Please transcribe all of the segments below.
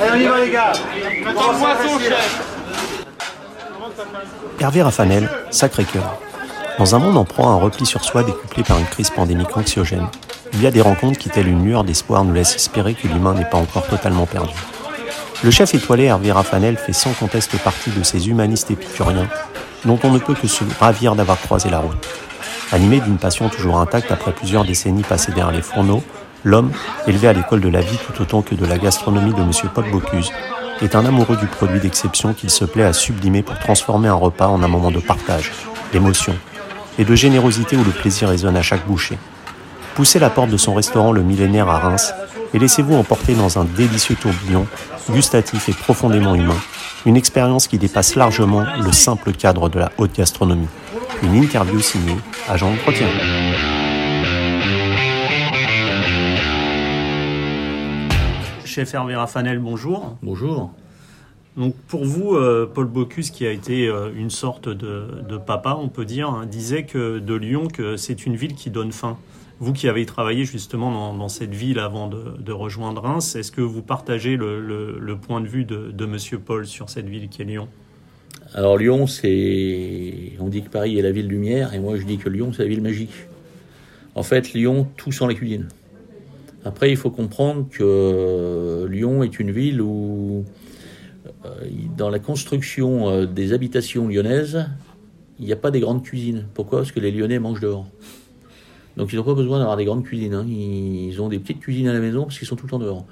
Allez, on y va les gars Hervé Raffanel, Sacré-Cœur. Dans un monde en proie à un repli sur soi découplé par une crise pandémique anxiogène, il y a des rencontres qui, telles une lueur d'espoir, nous laissent espérer que l'humain n'est pas encore totalement perdu. Le chef étoilé Hervé Raffanel fait sans conteste partie de ces humanistes épicuriens dont on ne peut que se ravir d'avoir croisé la route. Animé d'une passion toujours intacte après plusieurs décennies passées derrière les fourneaux, l'homme, élevé à l'école de la vie tout autant que de la gastronomie de M. Paul Bocuse, est un amoureux du produit d'exception qu'il se plaît à sublimer pour transformer un repas en un moment de partage, d'émotion et de générosité où le plaisir résonne à chaque bouchée. Poussez la porte de son restaurant Le Millénaire à Reims et laissez-vous emporter dans un délicieux tourbillon, gustatif et profondément humain, une expérience qui dépasse largement le simple cadre de la haute gastronomie. Une interview signée Agent Entretien. Chef Hervé Raffanel, bonjour. Bonjour. Donc pour vous, euh, Paul Bocuse, qui a été euh, une sorte de, de papa, on peut dire, hein, disait que de Lyon que c'est une ville qui donne faim. Vous qui avez travaillé justement dans, dans cette ville avant de, de rejoindre Reims, est-ce que vous partagez le, le, le point de vue de, de Monsieur Paul sur cette ville qui est Lyon? Alors Lyon, c'est... On dit que Paris est la ville lumière, et moi je dis que Lyon, c'est la ville magique. En fait, Lyon, tout sent la cuisine. Après, il faut comprendre que Lyon est une ville où, euh, dans la construction euh, des habitations lyonnaises, il n'y a pas des grandes cuisines. Pourquoi? Parce que les Lyonnais mangent dehors. Donc ils n'ont pas besoin d'avoir des grandes cuisines. Hein. Ils ont des petites cuisines à la maison parce qu'ils sont tout le temps dehors.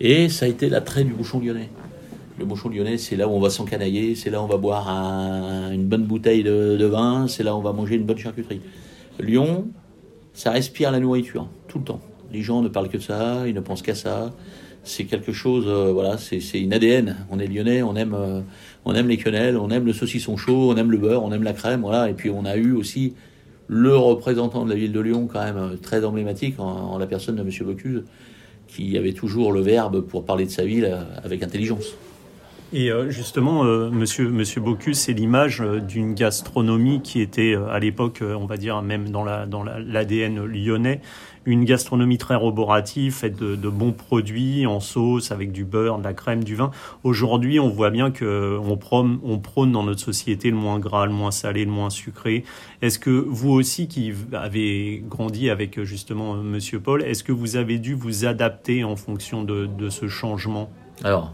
Et ça a été l'attrait du bouchon lyonnais. Le bouchon lyonnais, c'est là où on va s'encanailler, c'est là où on va boire un- une bonne bouteille de vin, c'est là où on va manger une bonne charcuterie. Lyon, ça respire la nourriture, tout le temps. Les gens ne parlent que de ça, ils ne pensent qu'à ça. C'est quelque chose, euh, voilà, c'est une ADN. On est lyonnais, on aime, euh, on aime les quenelles, on aime le saucisson chaud, on aime le beurre, on aime la crème, voilà. Et puis on a eu aussi le représentant de la ville de Lyon, quand même euh, très emblématique, en, la personne de Monsieur Bocuse, qui avait toujours le verbe pour parler de sa ville avec intelligence. Et justement, Monsieur, Monsieur Bocuse, c'est l'image d'une gastronomie qui était à l'époque, on va dire même dans la dans la- l'ADN lyonnais, une gastronomie très roborative, faite de, bons produits en sauce avec du beurre, de la crème, du vin. Aujourd'hui, on voit bien que on prône, dans notre société le moins gras, le moins salé, le moins sucré. Est-ce que vous aussi, qui avez grandi avec justement Monsieur Paul, est-ce que vous avez dû vous adapter en fonction de, de ce changement? Alors,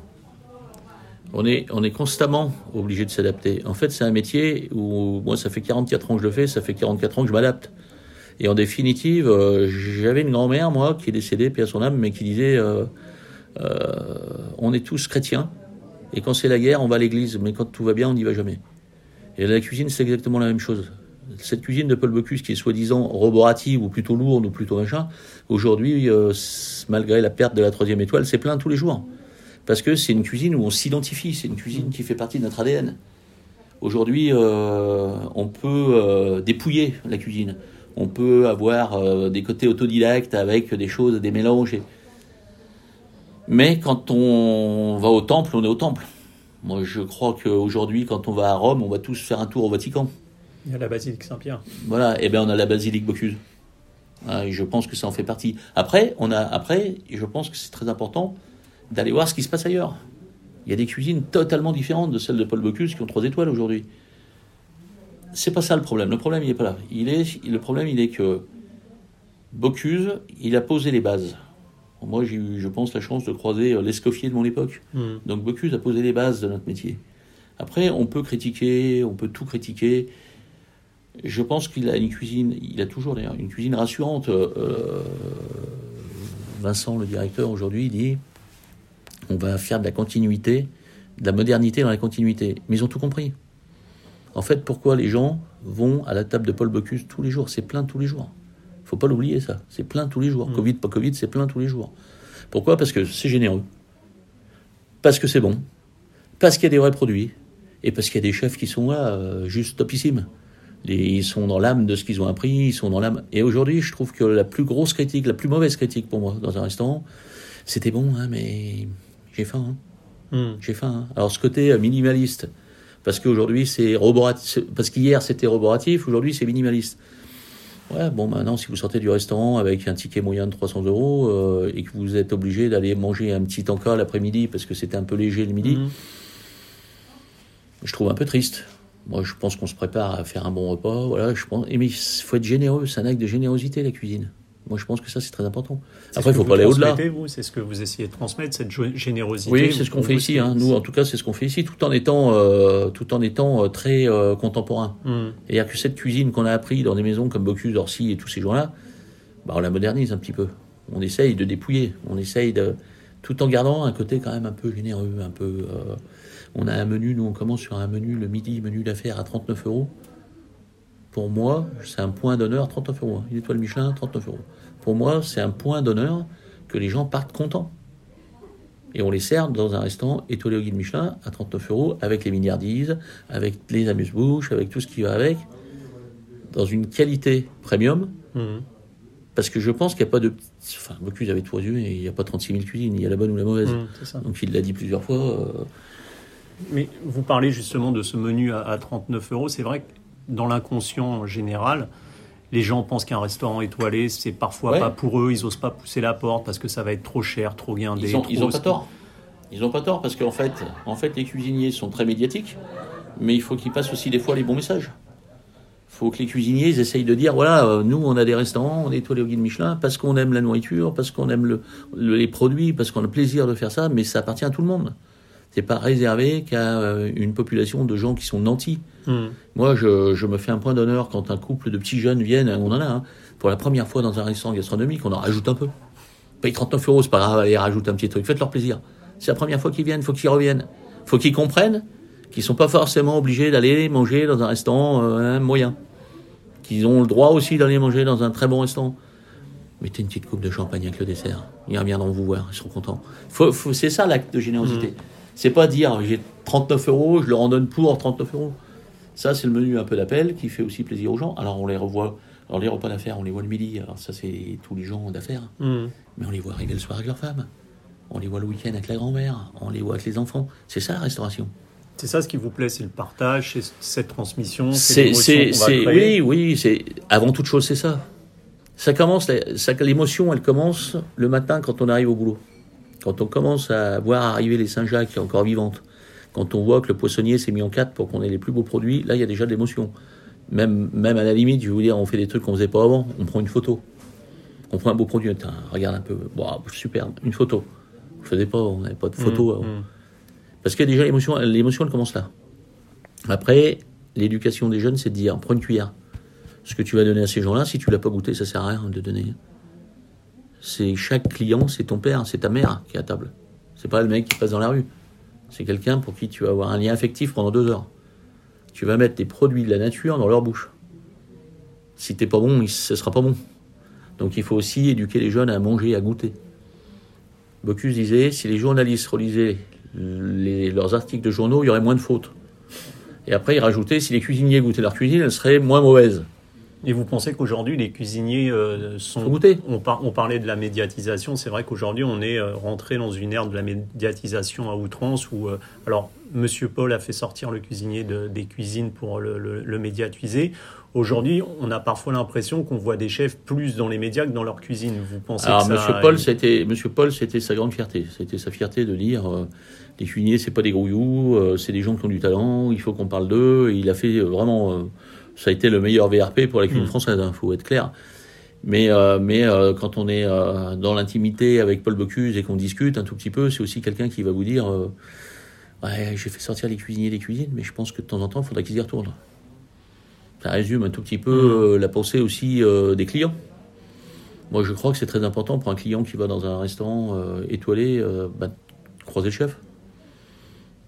on est, on est constamment obligé de s'adapter. En fait, c'est un métier où moi, ça fait 44 ans que je le fais, ça fait 44 ans que je m'adapte. Et en définitive, euh, j'avais une grand-mère, moi, qui est décédée, paix à son âme, mais qui disait euh, euh, on est tous chrétiens, et quand c'est la guerre, on va à l'église, mais quand tout va bien, on n'y va jamais. Et la cuisine, c'est exactement la même chose. Cette cuisine de Paul Bocuse, qui est soi-disant roborative, ou plutôt lourde, ou plutôt machin, aujourd'hui, malgré la perte de la troisième étoile, c'est plein tous les jours. Parce que c'est une cuisine où on s'identifie, c'est une cuisine qui fait partie de notre ADN. Aujourd'hui, on peut dépouiller la cuisine. On peut avoir euh, des côtés autodidactes avec des choses, des mélanges. et- Mais quand on va au temple, on est au temple. Moi, je crois qu'aujourd'hui, quand on va à Rome, on va tous faire un tour au Vatican. Il y a la basilique Saint-Pierre. Voilà, et bien on a la basilique Bocuse. Ah, et je pense que ça en fait partie. Après, on a, après, et je pense que c'est très important d'aller voir ce qui se passe ailleurs. Il y a des cuisines totalement différentes de celles de Paul Bocuse qui ont trois étoiles aujourd'hui. C'est pas ça le problème. Le problème, il est pas là. Il est, le problème, il est que Bocuse, il a posé les bases. Moi, j'ai eu, je pense, la chance de croiser euh, l'escoffier de mon époque. Hmm. Donc Bocuse a posé les bases de notre métier. Après, on peut critiquer, on peut tout critiquer. Je pense qu'il a une cuisine, il a toujours d'ailleurs une cuisine rassurante. Euh, Vincent, le directeur, aujourd'hui, dit on va faire de la continuité, de la modernité dans la continuité. Mais ils ont tout compris. En fait, pourquoi les gens vont à la table de Paul Bocuse tous les jours? C'est plein tous les jours. faut pas l'oublier, ça. C'est plein tous les jours. Mm. Covid, pas Covid, c'est plein tous les jours. Pourquoi? Parce que c'est généreux. Parce que c'est bon. Parce qu'il y a des vrais produits. Et parce qu'il y a des chefs qui sont là, euh, juste topissimes. Les- ils sont dans l'âme de ce qu'ils ont appris, ils sont dans l'âme. Et aujourd'hui, je trouve que la plus grosse critique, la plus mauvaise critique pour moi dans un restaurant, c'était bon, hein, mais j'ai faim. hein. Hmm. J'ai faim. hein. Alors ce côté euh, minimaliste, parce qu'aujourd'hui c'est roboratif, parce qu'hier c'était roboratif, aujourd'hui c'est minimaliste. Ouais, bon, maintenant, si vous sortez du restaurant avec un ticket moyen de 300 euros euh, et que vous êtes obligé d'aller manger un petit encas l'après-midi parce que c'était un peu léger le midi, Mhm. je trouve un peu triste. Moi, je pense qu'on se prépare à faire un bon repas. Voilà, je pense. Et mais il faut être généreux. C'est un acte de générosité, la cuisine. Moi, je pense que ça, c'est très important. Après, il faut pas aller au-delà. C'est ce que vous essayez de transmettre, cette générosité Oui, c'est ce qu'on fait ici. Hein. Nous, en tout cas, c'est ce qu'on fait ici, tout en étant, euh, tout en étant euh, très euh, contemporain. Mhm. C'est-à-dire que cette cuisine qu'on a appris dans des maisons comme Bocuse, Orsi et tous ces gens-là, bah, on la modernise un petit peu. On essaye de dépouiller. On essaye de. Tout en gardant un côté quand même un peu généreux, un peu. euh, on a un menu, nous on commence sur un menu le midi, menu d'affaires à 39 euros. Pour moi, c'est un point d'honneur, 39 euros. hein. Une étoile Michelin, 39 euros. Pour moi, c'est un point d'honneur que les gens partent contents. Et on les sert dans un restaurant étoilé au guide Michelin à 39 euros, avec les milliardises, avec les amuse-bouches, avec tout ce qui va avec, dans une qualité premium. Mhm. Parce que je pense qu'il n'y a pas de. Enfin, Bocuse avait trois yeux et il n'y a pas 36 000 cuisines, il y a la bonne ou la mauvaise. Mhm, ça. Donc il l'a dit plusieurs fois. euh, Mais vous parlez justement de ce menu à, à 39 euros. C'est vrai que dans l'inconscient général, les gens pensent qu'un restaurant étoilé, c'est parfois Ouais. pas pour eux. Ils osent pas pousser la porte parce que ça va être trop cher, trop guindé. Ils ont, trop- ils ont pas tort. Ils ont pas tort parce qu'en fait, en fait, les cuisiniers sont très médiatiques, mais il faut qu'ils passent aussi des fois les bons messages. Il faut que les cuisiniers ils essayent de dire voilà, euh, nous on a des restaurants, on est étoilé au guide Michelin parce qu'on aime la nourriture, parce qu'on aime le, le- les produits, parce qu'on a le plaisir de faire ça, mais ça appartient à tout le monde. C'est pas réservé qu'à euh, une population de gens qui sont nantis. Mhm. Moi, je, je me fais un point d'honneur quand un couple de petits jeunes viennent, on en a, hein, pour la première fois dans un restaurant gastronomique, on en rajoute un peu. Paye 39 euros, c'est pas grave, allez, rajoute un petit truc, faites leur plaisir. C'est la première fois qu'ils viennent, faut qu'ils reviennent. faut qu'ils comprennent qu'ils sont pas forcément obligés d'aller manger dans un restaurant euh, moyen. Qu'ils ont le droit aussi d'aller manger dans un très bon restaurant. Mettez une petite coupe de champagne avec le dessert. Ils reviendront vous voir, ils seront contents. Faut, faut- c'est ça l'acte de générosité. C'est pas dire j'ai 39 euros, je leur en donne pour 39 euros. Ça, c'est le menu un peu d'appel qui fait aussi plaisir aux gens. Alors, on les revoit. Alors, les repas d'affaires, on les voit le midi. Alors, ça, c'est tous les gens d'affaires. Mhm. Mais on les voit arriver le soir avec leur femme. On les voit le week-end avec la grand-mère. On les voit avec les enfants. C'est ça, la restauration. C'est ça ce qui vous plaît, c'est le partage, c'est cette transmission, c'est oui, oui, c'est, avant toute chose, c'est ça. Ça commence, l'émotion, elle commence le matin quand on arrive au boulot. Quand on commence à voir arriver les Saint-Jacques qui est encore vivante. Quand on voit que le poissonnier s'est mis en quatre pour qu'on ait les plus beaux produits, là, il y a déjà de l'émotion. Même, même à la limite, je vais vous dire, on fait des trucs qu'on faisait pas avant. On prend une photo. On prend un beau produit. Regarde un peu. Wow, superbe. Une photo. On ne faisait pas, on n'avait pas de photo avant. Mhm. Parce qu'il y a déjà l'émotion, l'émotion elle commence là. Après, l'éducation des jeunes, c'est de dire, prends une cuillère. Ce que tu vas donner à ces gens-là, si tu l'as pas goûté, ça sert à rien de donner. C'est chaque client, c'est ton père, c'est ta mère qui est à table. C'est pas le mec qui passe dans la rue. C'est quelqu'un pour qui tu vas avoir un lien affectif pendant deux heures. Tu vas mettre des produits de la nature dans leur bouche. Si t'es pas bon, ce sera pas bon. Donc il faut aussi éduquer les jeunes à manger, à goûter. Bocuse disait, si les journalistes relisaient leurs articles de journaux, il y aurait moins de fautes. Et après, il rajoutait, si les cuisiniers goûtaient leur cuisine, elle serait moins mauvaise. Et vous pensez qu'aujourd'hui, les cuisiniers euh, sont. Goûter. On, par- on parlait de la médiatisation. C'est vrai qu'aujourd'hui, on est euh, rentré dans une ère de la médiatisation à outrance où. euh, alors, Monsieur Paul a fait sortir le cuisinier de- des cuisines pour le, le- le médiatiser. Aujourd'hui, on a parfois l'impression qu'on voit des chefs plus dans les médias que dans leur cuisine. Vous pensez Alors, que ça. Monsieur Paul, c'était, Monsieur Paul, c'était sa grande fierté. C'était sa fierté de dire, euh, les cuisiniers, c'est pas des grouillous, euh, c'est des gens qui ont du talent, il faut qu'on parle d'eux. Et il a fait euh, vraiment, ça a été le meilleur VRP pour la cuisine Mm. française, il faut être clair. Mais, euh, mais euh, quand on est euh, dans l'intimité avec Paul Bocuse et qu'on discute un tout petit peu, c'est aussi quelqu'un qui va vous dire, ouais, j'ai fait sortir les cuisiniers des cuisines, mais je pense que de temps en temps, il faudrait qu'ils y retournent. Ça résume un tout petit peu euh, la pensée aussi des clients. Moi, je crois que c'est très important pour un client qui va dans un restaurant étoilé, bah, croiser le chef.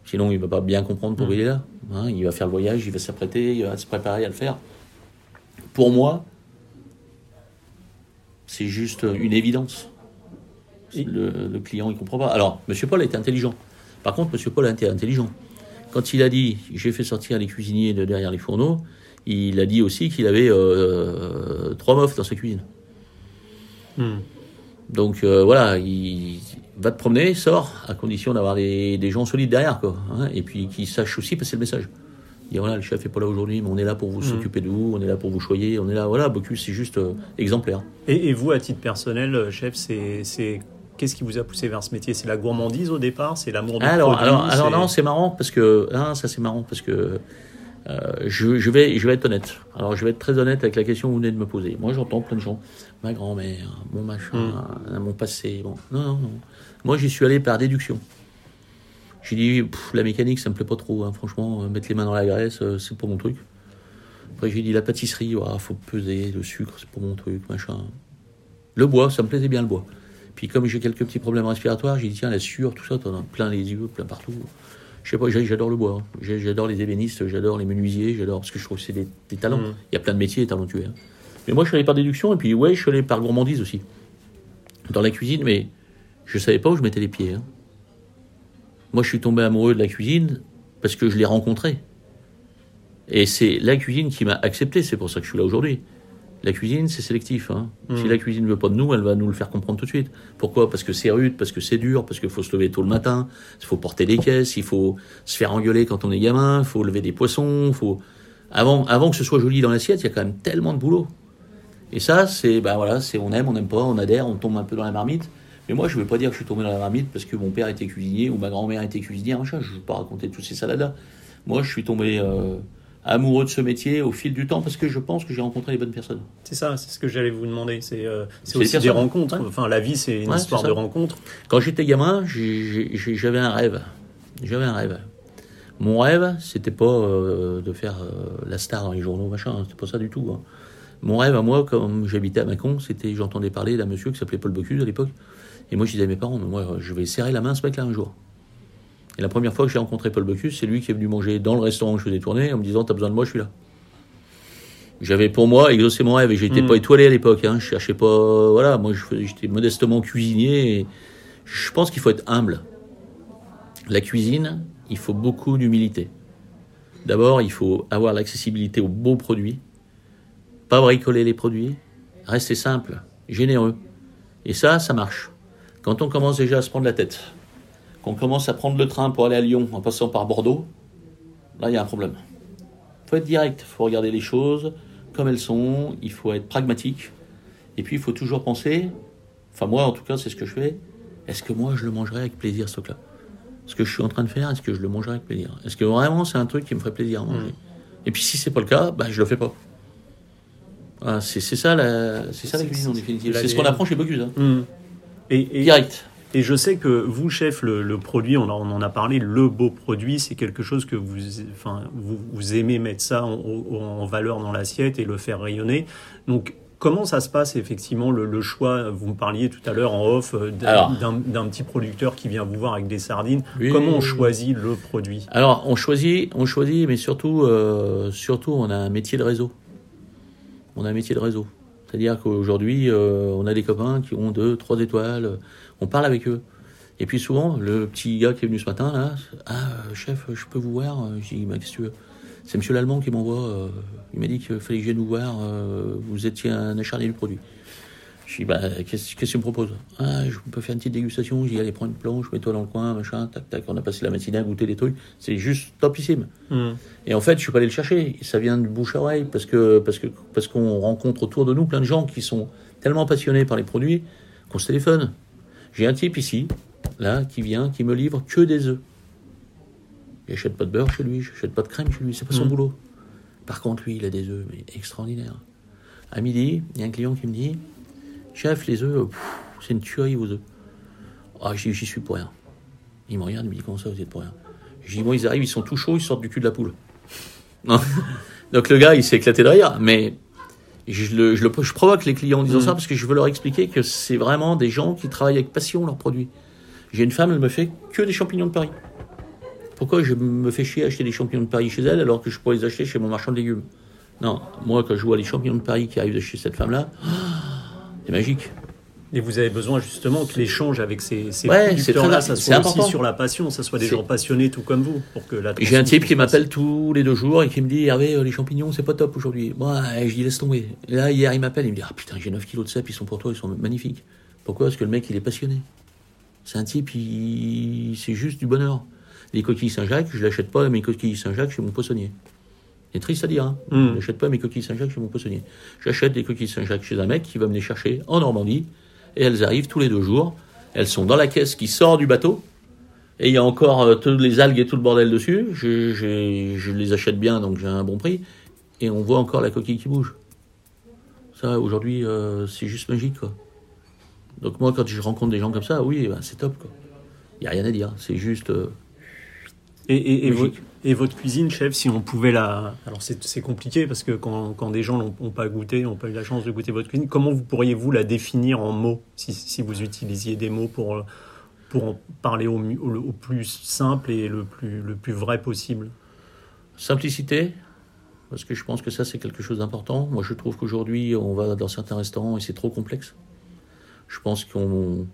Sinon, il ne va pas bien comprendre pourquoi Mm. il est là. hein. il va faire le voyage, il va s'apprêter, il va se préparer à le faire. Pour moi, c'est juste une évidence. Le, le client, il comprend pas. Alors, M. Paul était intelligent. Par contre, M. Paul a été intelligent. Quand il a dit j'ai fait sortir les cuisiniers de derrière les fourneaux, il a dit aussi qu'il avait euh, trois meufs dans sa cuisine. Hmm. Donc euh, voilà, il va te promener, sort, à condition d'avoir des, des gens solides derrière, quoi. hein, et puis qui sachent aussi passer le message. Dire voilà, le chef est pas là aujourd'hui, mais on est là pour vous Mhm. s'occuper de vous, on est là pour vous choyer, on est là. Voilà, Bocuse, c'est juste euh, exemplaire. Et, et vous, à titre personnel, euh, chef, c'est, qu'est-ce qui vous a poussé vers ce métier? C'est la gourmandise au départ? C'est l'amour du Alors, produit? alors, alors non, c'est marrant parce que ah, ça c'est marrant parce que euh, je, je vais je vais être honnête. Alors je vais être très honnête avec la question que vous venez de me poser. Moi j'entends plein de gens, ma grand-mère, mon machin, euh, mon passé. Bon, non non non. Moi j'y suis allé par déduction. J'ai dit pff, la mécanique ça me plaît pas trop. hein. Franchement, euh, mettre les mains dans la graisse euh, c'est pas mon truc. Après j'ai dit la pâtisserie, ouah, faut peser le sucre c'est pas mon truc machin. Le bois ça me plaisait bien le bois. Puis comme j'ai quelques petits problèmes respiratoires, j'ai dit tiens la sueur, tout ça, t'en as plein les yeux, plein partout. Je sais pas, j'adore le bois. hein. J'adore les ébénistes, j'adore les menuisiers, j'adore parce que je trouve que c'est des, des talents. Mhm. Il y a plein de métiers talentueux. hein. Mais moi je suis allé par déduction et puis ouais, je suis allé par gourmandise aussi. Dans la cuisine, mais je savais pas où je mettais les pieds. hein. Moi je suis tombé amoureux de la cuisine parce que je l'ai rencontrée. Et c'est la cuisine qui m'a accepté, c'est pour ça que je suis là aujourd'hui. La cuisine, c'est sélectif. hein. Si la cuisine ne veut pas de nous, elle va nous le faire comprendre tout de suite. Pourquoi? Parce que c'est rude, parce que c'est dur, parce qu'il faut se lever tôt le matin, il faut porter des caisses, il faut se faire engueuler quand on est gamin, il faut lever des poissons, il faut... Avant, avant que ce soit joli dans l'assiette, il y a quand même tellement de boulot. Et ça, c'est, ben voilà, c'est on aime, on n'aime pas, on adhère, on tombe un peu dans la marmite. Mais moi, je ne veux pas dire que je suis tombé dans la marmite parce que mon père était cuisinier ou ma grand-mère était cuisinière, machin. Je ne veux pas raconter toutes ces salades-là. Moi, je suis tombé euh, amoureux de ce métier au fil du temps parce que je pense que j'ai rencontré les bonnes personnes. C'est ça, c'est ce que j'allais vous demander. C'est, euh, aussi des rencontres. Ouais. Enfin, la vie, c'est une Ouais, histoire de rencontres. Quand j'étais gamin, j'avais un rêve. J'avais un rêve. Mon rêve, c'était pas euh, de faire euh, la star dans les journaux, machin. hein, C'était pas ça du tout. hein. Mon rêve à moi, comme j'habitais à Mâcon, c'était j'entendais parler d'un monsieur qui s'appelait Paul Bocuse à l'époque. Et moi, je disais à mes parents, mais moi, je vais serrer la main à ce mec-là un jour. Et la première fois que j'ai rencontré Paul Bocuse, c'est lui qui est venu manger dans le restaurant où je faisais tourner en me disant, t'as besoin de moi, je suis là. J'avais pour moi exaucé mon rêve et j'étais Mm. pas étoilé à l'époque. Hein. Je cherchais pas, voilà, moi j'étais modestement cuisinier. Et je pense qu'il faut être humble. La cuisine, il faut beaucoup d'humilité. D'abord, il faut avoir l'accessibilité aux beaux produits, pas bricoler les produits, rester simple, généreux. Et ça, ça marche. Quand on commence déjà à se prendre la tête, qu'on commence à prendre le train pour aller à Lyon en passant par Bordeaux, là, il y a un problème. Il faut être direct, il faut regarder les choses comme elles sont, il faut être pragmatique, et puis il faut toujours penser, enfin moi en tout cas c'est ce que je fais, est-ce que moi je le mangerai avec plaisir ce truc-là? Ce que je suis en train de faire, est-ce que je le mangerai avec plaisir? Est-ce que vraiment c'est un truc qui me ferait plaisir à manger? Et puis si c'est pas le cas, bah, je le fais pas. Voilà, c'est ça la, c'est ça la cuisine en définitive. c'est ce qu'on apprend chez Bocuse. Hein. Mm. Et, et, Direct. et je sais que vous, chef, le, le produit, on, en- on en a parlé, le beau produit, c'est quelque chose que vous, enfin, vous, vous aimez mettre ça en, valeur dans l'assiette et le faire rayonner. Donc, comment ça se passe effectivement le, le choix Vous me parliez tout à l'heure en off euh, d'un petit producteur qui vient vous voir avec des sardines. Oui, comment on choisit le produit? Alors, on choisit, on choisit, mais surtout, euh, surtout, on a un métier de réseau. On a un métier de réseau. C'est-à-dire qu'aujourd'hui, euh, on a des copains qui ont deux, trois étoiles. euh, On parle avec eux. Et puis souvent, le petit gars qui est venu ce matin, là, ah, euh, chef, je peux vous voir Je dis, qu'est-ce que tu veux? C'est monsieur l'Allemand qui m'envoie. il m'a dit qu'il fallait que je vienne vous voir. vous étiez un acharné du produit. Je dis, bah, qu'est-ce qu'est-ce que tu me proposes? Ah, je peux faire une petite dégustation. Je dis, allez, prends une planche, mets-toi dans le coin, machin, tac, tac. On a passé la matinée à goûter des trucs. C'est juste topissime. Mm. Et en fait, je suis pas allé le chercher. Ça vient de bouche à oreille parce que parce que parce qu'on rencontre autour de nous plein de gens qui sont tellement passionnés par les produits qu'on se téléphone. J'ai un type ici, là, qui vient, qui me livre que des œufs. J'achète pas de beurre chez lui, j'achète pas de crème chez lui, c'est pas son Mhm. boulot. Par contre, lui, il a des œufs, mais extraordinaires. À midi, il y a un client qui me dit Chef, les œufs, pff, c'est une tuerie vos œufs. Ah, j'y suis pour rien. Il me regarde, il me dit Comment ça, vous êtes pour rien? Je dis Moi, ils arrivent, ils sont tout chauds, ils sortent du cul de la poule. Donc le gars, il s'est éclaté de rire, mais je, le, je, le- je provoque les clients en disant Mhm. ça parce que je veux leur expliquer que c'est vraiment des gens qui travaillent avec passion leurs produits. J'ai une femme, elle me fait que des champignons de Paris. Pourquoi je me fais chier à acheter des champignons de Paris chez elle alors que je pourrais les acheter chez mon marchand de légumes? Non, moi quand je vois les champignons de Paris qui arrivent de chez cette femme-là, c'est magique. Et vous avez besoin justement que l'échange avec ces, ces Ouais, producteurs-là, ça soit aussi important. sur la passion, ça soit des gens passionnés tout comme vous, pour que J'ai un type qui m'appelle tous les deux jours et qui me dit Hervé, euh, les champignons, c'est pas top aujourd'hui. Moi, je dis laisse tomber. Et là, hier, il m'appelle, il me dit Ah putain, j'ai 9 kilos de cèpes, ils sont pour toi, ils sont magnifiques. Pourquoi? Parce que le mec, il est passionné. C'est un type, il... c'est juste du bonheur. Les coquilles Saint-Jacques, je l'achète pas, mes coquilles Saint-Jacques, chez mon poissonnier. C'est triste à dire. Hein. Mm. Je n'achète pas mes coquilles Saint-Jacques chez mon poissonnier. J'achète des coquilles Saint-Jacques chez un mec qui va me les chercher en Normandie. Et elles arrivent tous les deux jours. Elles sont dans la caisse qui sort du bateau. Et il y a encore euh, toutes les algues et tout le bordel dessus. Je, je- je les achète bien, donc j'ai un bon prix. Et on voit encore la coquille qui bouge. Ça, aujourd'hui, euh, c'est juste magique, quoi. Donc moi, quand je rencontre des gens comme ça, oui, ben, c'est top. Il n'y a rien à dire. C'est juste... euh, Et, et, et, Logique. votre, et votre cuisine, chef, si on pouvait la. Alors c'est compliqué parce que quand, quand des gens n'ont pas goûté, n'ont pas eu la chance de goûter votre cuisine, comment vous pourriez-vous la définir en mots si, si vous utilisiez des mots pour, pour en parler au, mieux- au, au plus simple et le plus, le plus vrai possible? Simplicité, parce que je pense que ça c'est quelque chose d'important. Moi je trouve qu'aujourd'hui on va dans certains restaurants et c'est trop complexe. Je pense qu'on...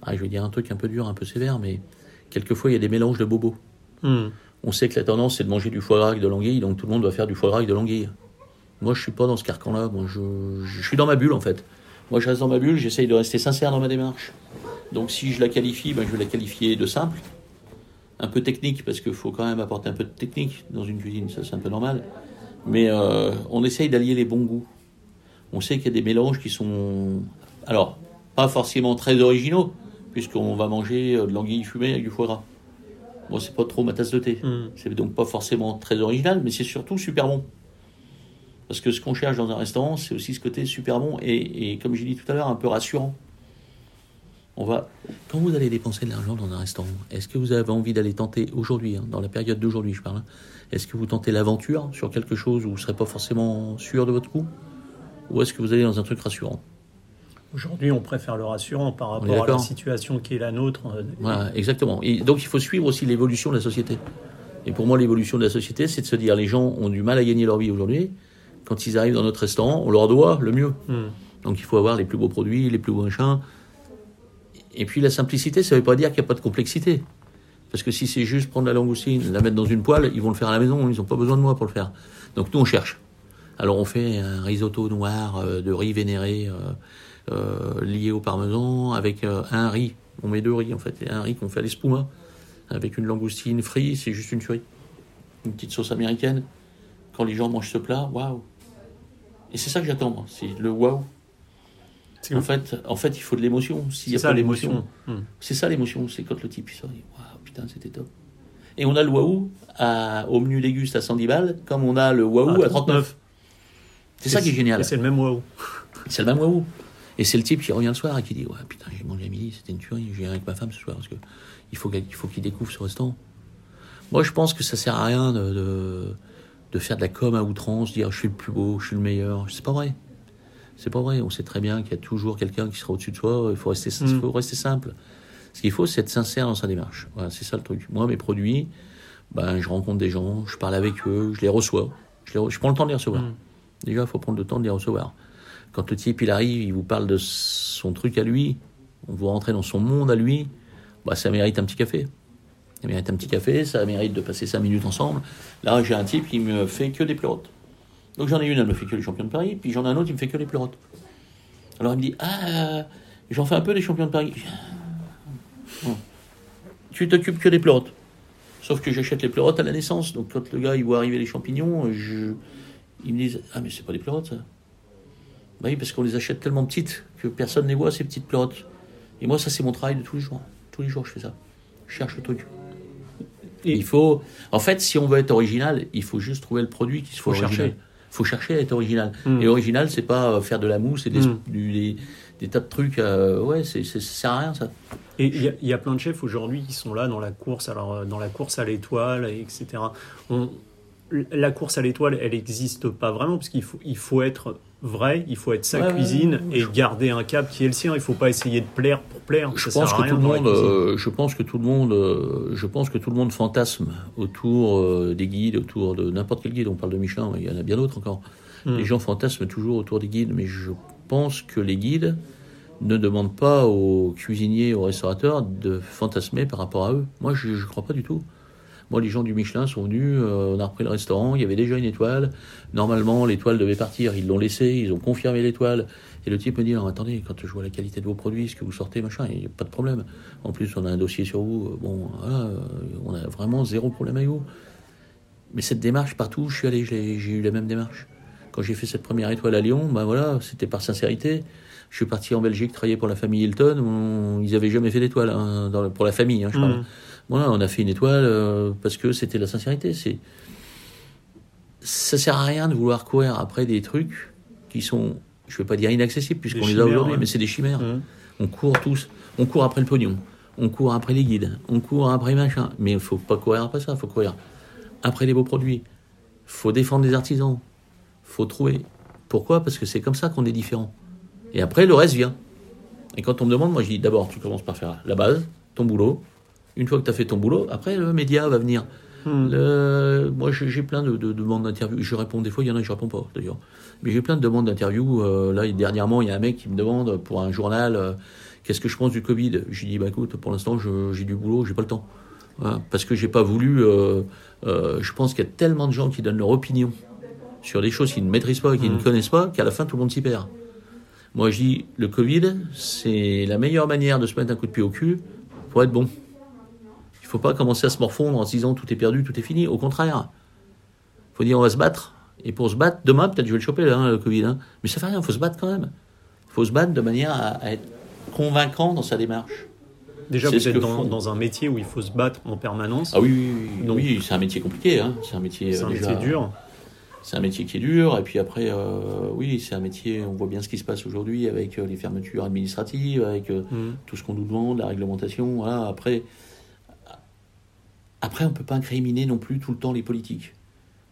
Ah, je vais dire un truc un peu dur, un peu sévère, mais quelquefois il y a des mélanges de bobos. Hmm. On sait que la tendance c'est de manger du foie gras avec de l'anguille, donc tout le monde doit faire du foie gras avec de l'anguille. Moi je suis pas dans ce carcan-là, je suis dans ma bulle en fait. Moi je reste dans ma bulle, j'essaye de rester sincère dans ma démarche. Donc si je la qualifie, ben, je vais la qualifier de simple, un peu technique, parce qu'il faut quand même apporter un peu de technique dans une cuisine, ça c'est un peu normal. Mais euh, on essaye d'allier les bons goûts. On sait qu'il y a des mélanges qui sont, alors, pas forcément très originaux, puisqu'on va manger euh, de l'anguille fumée avec du foie gras. Moi, c'est pas trop ma tasse de thé. Hmm. C'est donc pas forcément très original, mais c'est surtout super bon. Parce que ce qu'on cherche dans un restaurant, c'est aussi ce côté super bon et, et comme j'ai dit tout à l'heure, un peu rassurant. On va, quand vous allez dépenser de l'argent dans un restaurant, est-ce que vous avez envie d'aller tenter aujourd'hui, hein, dans la période d'aujourd'hui, je parle, hein, est-ce que vous tentez l'aventure sur quelque chose où vous ne serez pas forcément sûr de votre coup Ou est-ce que vous allez dans un truc rassurant? Aujourd'hui, on préfère le rassurant par rapport à la situation qui est la nôtre. Voilà, exactement. Et donc il faut suivre aussi l'évolution de la société. Et pour moi, l'évolution de la société, c'est de se dire les gens ont du mal à gagner leur vie aujourd'hui. Quand ils arrivent dans notre restaurant, on leur doit le mieux. Hmm. Donc il faut avoir les plus beaux produits, les plus beaux machins. Et puis la simplicité, ça ne veut pas dire qu'il n'y a pas de complexité. Parce que si c'est juste prendre la langoustine, la mettre dans une poêle, ils vont le faire à la maison, ils n'ont pas besoin de moi pour le faire. Donc nous, on cherche. Alors on fait un risotto noir euh, de riz vénéré euh, lié au parmesan avec euh, un riz. On met deux riz en fait, et un riz qu'on fait à l'espuma avec une langoustine frite, c'est juste une tuerie. Une petite sauce américaine. Quand les gens mangent ce plat, waouh. Et c'est ça que j'attends, c'est le waouh. En fait, en fait, il faut de l'émotion. S'il n'y a ça pas l'émotion. Hmm. c'est ça l'émotion. C'est quand le type il sort, il dit waouh, putain, c'était top. Et on a le waouh au menu déguste à 110 balles, comme on a le waouh à 39. C'est ça qui est génial. C'est le même wow. C'est le même waouh. Et c'est le type qui revient le soir et qui dit Ouais, putain, j'ai mangé à midi, c'était une tuerie, j'ai avec ma femme ce soir parce que il faut qu'il découvre ce restaurant. Moi, je pense que ça sert à rien de, de, de faire de la com à outrance, dire je suis le plus beau, je suis le meilleur. C'est pas vrai. C'est pas vrai. On sait très bien qu'il y a toujours quelqu'un qui sera au-dessus de soi. Il faut rester, Mm. faut rester simple. Ce qu'il faut, c'est être sincère dans sa démarche. Voilà, c'est ça le truc. Moi, mes produits, ben, je rencontre des gens, je parle avec eux, je les reçois. Je, les re- je prends le temps de les recevoir. Mm. Déjà, il faut prendre le temps de les recevoir. Quand le type il arrive, il vous parle de son truc à lui, on vous rentrez dans son monde à lui, bah, ça mérite un petit café. Ça mérite un petit café, ça mérite de passer cinq minutes ensemble. Là, j'ai un type qui me fait que des pleurotes. Donc j'en ai une, elle me fait que les champions de Paris, puis j'en ai un autre, il me fait que les pleurotes. Alors il me dit Ah, j'en fais un peu des champions de Paris. Tu t'occupes que des pleurotes. Sauf que j'achète les pleurotes à la naissance. Donc quand le gars il voit arriver les champignons, je... ils me disent Ah, mais c'est pas des pleurotes ça. Oui, parce qu'on les achète tellement petites que personne ne les voit, ces petites pleurotes. Et moi, ça, c'est mon travail de tous les jours. Tous les jours, je fais ça. Je cherche le truc. Et- il faut. En fait, si on veut être original, il faut juste trouver le produit qu'il faut Faut chercher. Il faut chercher à être original. Mm. Et original, c'est pas euh, faire de la mousse et des, Mm. du- des, des tas de trucs. euh, ouais, c'est, c'est- ça sert à rien, ça. Et il y, a- il y a plein de chefs aujourd'hui qui sont là dans la course, alors euh, dans la course à l'étoile, et etc. On- la course à l'étoile, elle n'existe pas vraiment parce qu'il faut, il faut être vrai, il faut être sa Ouais, ouais, cuisine ouais, et garder un cap qui est le sien. Il faut pas essayer de plaire pour plaire. Je ça pense, sert à que rien tout le monde, euh, je pense que tout le monde, euh, je pense que tout le monde fantasme autour euh, des guides, autour de n'importe quel guide. On parle de Michelin, mais il y en a bien d'autres encore. Mm. Les gens fantasment toujours autour des guides, mais je pense que les guides ne demandent pas aux cuisiniers, aux restaurateurs de fantasmer par rapport à eux. Moi, je ne crois pas du tout. Moi, les gens du Michelin sont venus, euh, on a repris le restaurant, il y avait déjà une étoile. Normalement, l'étoile devait partir, ils l'ont laissé, ils ont confirmé l'étoile. Et le type me dit, Non, attendez, quand je vois la qualité de vos produits, ce que vous sortez, machin, il n'y a pas de problème. En plus, on a un dossier sur vous, euh, bon, voilà, euh, on a vraiment zéro problème avec vous. Mais cette démarche, partout où je suis allé, j'ai eu la même démarche. Quand j'ai fait cette première étoile à Lyon, ben voilà, c'était par sincérité. Je suis parti en Belgique travailler pour la famille Hilton. On- ils avaient jamais fait d'étoile hein, pour la famille, hein, je parle. Voilà, on a fait une étoile euh, parce que c'était la sincérité. C'est ça sert à rien de vouloir courir après des trucs qui sont, je vais pas dire inaccessibles puisqu'on les a aujourd'hui, ouais. mais c'est des chimères. Mhm. On court tous, on court après le pognon, on court après les guides, on court après machin. Mais il faut pas courir après ça, il faut courir après les beaux produits. faut défendre les artisans. faut trouver. Pourquoi? Parce que c'est comme ça qu'on est différent. Et après, le reste vient. Et quand on me demande, moi je dis d'abord, tu commences par faire la base, ton boulot. Une fois que tu as fait ton boulot, après le média va venir. Le- Moi, j'ai j'ai plein de, de demandes d'interview. Je réponds des fois, il y en a que je réponds pas d'ailleurs. Mais j'ai plein de demandes d'interview. Euh, là, dernièrement, il y a un mec qui me demande pour un journal euh, qu'est-ce que je pense du Covid? Je lui dis, bah écoute, pour l'instant, j'ai du boulot, j'ai pas le temps. Voilà. parce que j'ai pas voulu. euh, je pense qu'il y a tellement de gens qui donnent leur opinion sur des choses qu'ils ne maîtrisent pas et qu'ils ne connaissent pas qu'à la fin, tout le monde s'y perd. Moi, je dis, le Covid, c'est la meilleure manière de se mettre un coup de pied au cul pour être bon. Faut pas commencer à se morfondre en se disant tout est perdu, tout est fini. Au contraire, faut dire on va se battre. Et pour se battre, demain, peut-être je vais le choper, là, hein, le Covid. hein. Mais ça fait rien, faut se battre quand même. faut se battre de manière à, à être convaincant dans sa démarche. Déjà, vous êtes dans, un métier où il faut se battre en permanence. Ah oui, oui, oui, Donc- oui, c'est un métier compliqué. Hein. C'est un métier, c'est euh, un déjà- métier dur. C'est un métier qui est dur. Et puis après, euh, oui, c'est un métier, on voit bien ce qui se passe aujourd'hui avec euh, les fermetures administratives, avec euh, Mhm. tout ce qu'on nous demande, la réglementation. Voilà. Après, après, on ne peut pas incriminer non plus tout le temps les politiques.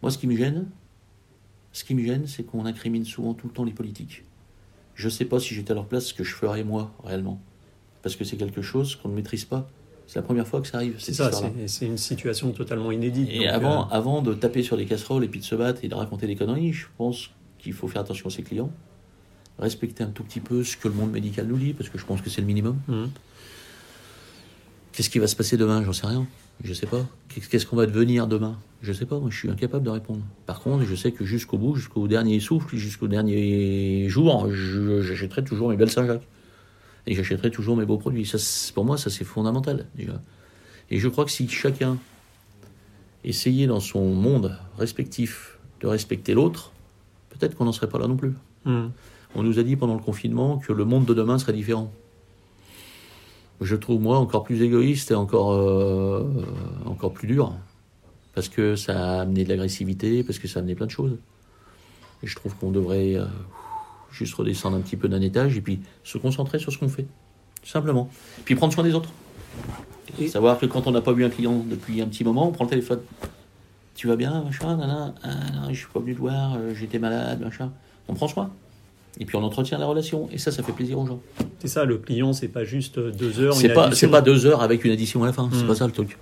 Moi, ce qui me gêne, ce qui me gêne, c'est qu'on incrimine souvent tout le temps les politiques. Je ne sais pas si j'étais à leur place ce que je ferais moi, réellement. Parce que c'est quelque chose qu'on ne maîtrise pas. C'est la première fois que ça arrive. C'est ça, c'est une situation totalement inédite. Et avant, euh, avant de taper sur les casseroles et puis de se battre et de raconter des conneries, je pense qu'il faut faire attention à ses clients, respecter un tout petit peu ce que le monde médical nous dit, parce que je pense que c'est le minimum. mhm. Qu'est-ce qui va se passer demain? J'en sais rien. Je sais pas. Qu'est- Qu'est-ce qu'on va devenir demain? Je sais pas. Moi, je suis incapable de répondre. Par contre, je sais que jusqu'au bout, jusqu'au dernier souffle, jusqu'au dernier jour, j'achèterai toujours mes belles Saint-Jacques. Et j'achèterai toujours mes beaux produits. Ça, pour moi, ça, c'est fondamental, déjà. Et je crois que si chacun essayait dans son monde respectif de respecter l'autre, peut-être qu'on n'en serait pas là non plus. Mhm. On nous a dit pendant le confinement que le monde de demain serait différent. Je trouve, moi, encore plus égoïste et encore, euh, encore plus dur. Parce que ça a amené de l'agressivité, parce que ça a amené plein de choses. Et je trouve qu'on devrait euh, juste redescendre un petit peu d'un étage et puis se concentrer sur ce qu'on fait. Tout simplement. Puis prendre soin des autres. Et- Savoir que quand on n'a pas vu un client depuis un petit moment, on prend le téléphone. Tu vas bien, machin, nanana, ah, non, je suis pas venu te voir, euh, j'étais malade, machin. On prend soin. Et puis on entretient la relation. Et ça, ça fait plaisir aux gens. C'est ça, le client, c'est pas juste deux heures. C'est pas, pas deux heures avec une addition à la fin. C'est Hmm. pas ça le truc.